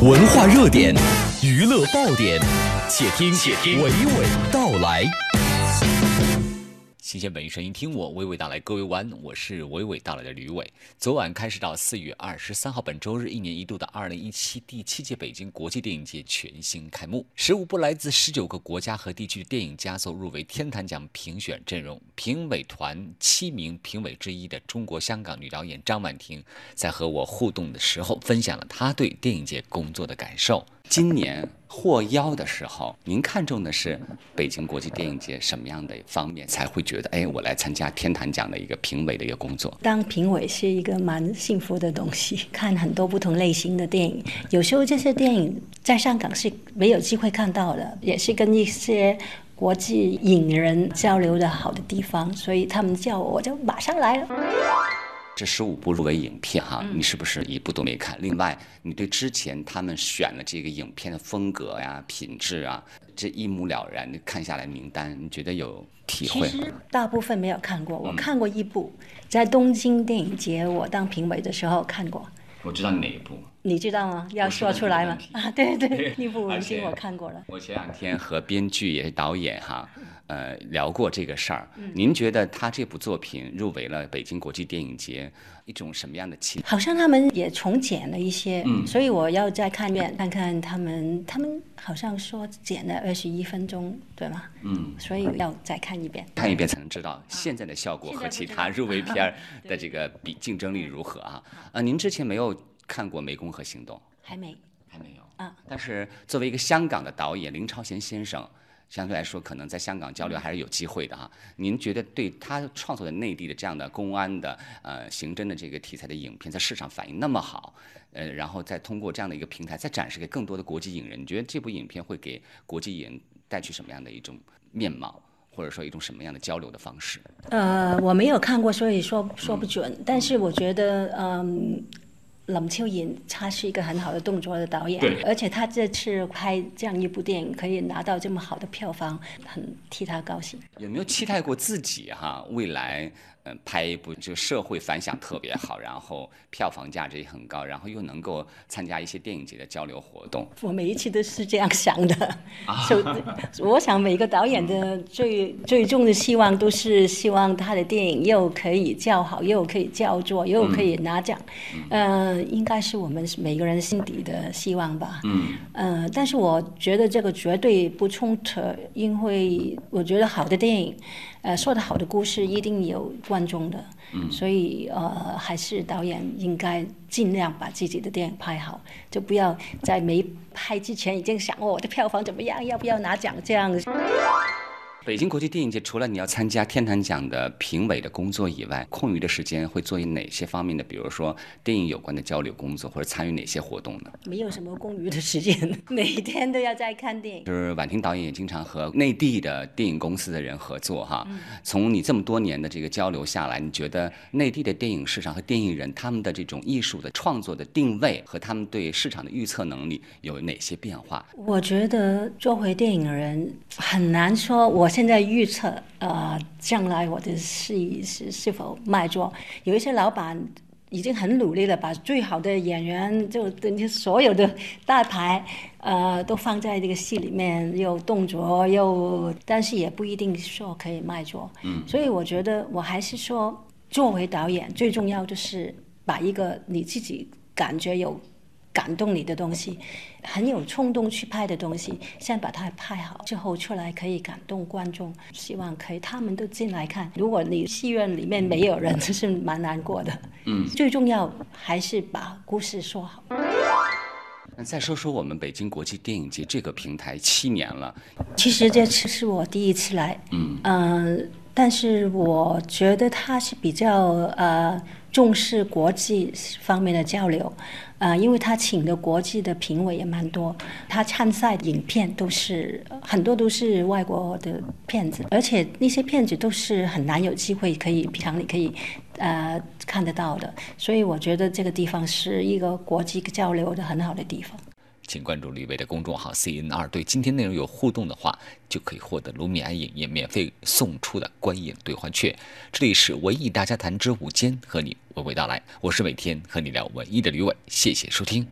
文化热点，娱乐爆点，且听且听娓娓道来。新鲜本地声音，听我娓娓道来。各位晚，我是娓娓道来的吕伟。昨晚开始到四月二十三号，本周日，一年一度的二零一七第七届北京国际电影节全新开幕。十五部来自十九个国家和地区的电影佳作入围天坛奖评选阵容。评委团七名评委之一的中国香港女导演张婉婷，在和我互动的时候，分享了她对电影节工作的感受。今年获邀的时候，您看中的是北京国际电影节什么样的方面，才会觉得哎，我来参加天坛奖的一个评委的一个工作？当评委是一个蛮幸福的东西，看很多不同类型的电影，有时候这些电影在香港是没有机会看到的，也是跟一些国际影人交流的好的地方，所以他们叫我，我就马上来了。这十五部入围影片哈，你是不是一部都没看？另外，你对之前他们选的这个影片的风格呀、品质啊，这一目了然。你看下来名单，你觉得有体会？其实大部分没有看过，我看过一部，在东京电影节我当评委的时候看过。我知道哪一部？你知道吗？要说出来吗？啊，对对，那部文星我看过了。我前两天和编剧也是导演哈。呃，聊过这个事儿。您觉得他这部作品入围了北京国际电影节，一种什么样的情？好像他们也重剪了一些，嗯所以我要再看一遍，看看他们。他们好像说剪了二十一分钟，对吗？嗯。所以要再看一遍，看一遍才能知道现在的效果和其他入围片的这个比竞争力如何啊？呃，您之前没有看过《湄公河行动》？还没，还没有。啊。但是作为一个香港的导演林超贤先生。相对来说，可能在香港交流还是有机会的哈。您觉得对他创作的内地的这样的公安的呃刑侦的这个题材的影片，在市场反应那么好，呃，然后再通过这样的一个平台，再展示给更多的国际影人，你觉得这部影片会给国际影人带去什么样的一种面貌，或者说一种什么样的交流的方式？呃，我没有看过，所以说说不准。但是我觉得，嗯。冷秋颖，他是一个很好的动作的导演，而且他这次拍这样一部电影，可以拿到这么好的票房，很替他高兴。有没有期待过自己哈未来？拍一部就社会反响特别好，然后票房价值也很高，然后又能够参加一些电影节的交流活动。我每一期都是这样想的，我想每个导演的 最最终的希望都是希望他的电影又可以叫好，又可以叫座，又可以拿奖。呃，应该是我们每个人心底的希望吧。嗯。呃，但是我觉得这个绝对不冲突，因为我觉得好的电影。呃，说的好的故事一定有观众的，所以呃，还是导演应该尽量把自己的电影拍好，就不要在没拍之前已经想我的票房怎么样，要不要拿奖这样。北京国际电影节除了你要参加天坛奖的评委的工作以外，空余的时间会做哪些方面的？比如说电影有关的交流工作，或者参与哪些活动呢？没有什么空余的时间，每天都要在看电影。就是婉婷导演也经常和内地的电影公司的人合作哈。从你这么多年的这个交流下来，你觉得内地的电影市场和电影人他们的这种艺术的创作的定位和他们对市场的预测能力有哪些变化？我觉得作为电影人很难说我。现在预测，呃，将来我的事业是是否卖座？有一些老板已经很努力了，把最好的演员，就等于所有的大牌，呃，都放在这个戏里面，又动作又，但是也不一定说可以卖座。嗯，所以我觉得我还是说，作为导演，最重要就是把一个你自己感觉有。感动你的东西，很有冲动去拍的东西，先把它拍好，之后出来可以感动观众。希望可以他们都进来看。如果你戏院里面没有人，这 是蛮难过的。嗯，最重要还是把故事说好。那再说说我们北京国际电影节这个平台七年了，其实这次是我第一次来。嗯嗯，但是我觉得它是比较呃。重视国际方面的交流，啊，因为他请的国际的评委也蛮多，他参赛影片都是很多都是外国的片子，而且那些片子都是很难有机会可以平常你可以呃看得到的，所以我觉得这个地方是一个国际交流的很好的地方。请关注李伟的公众号 C N 二，对今天内容有互动的话，就可以获得卢米埃影业免费送出的观影兑换券。这里是文艺大家谈之午间，和你娓娓道来，我是每天和你聊文艺的吕伟，谢谢收听。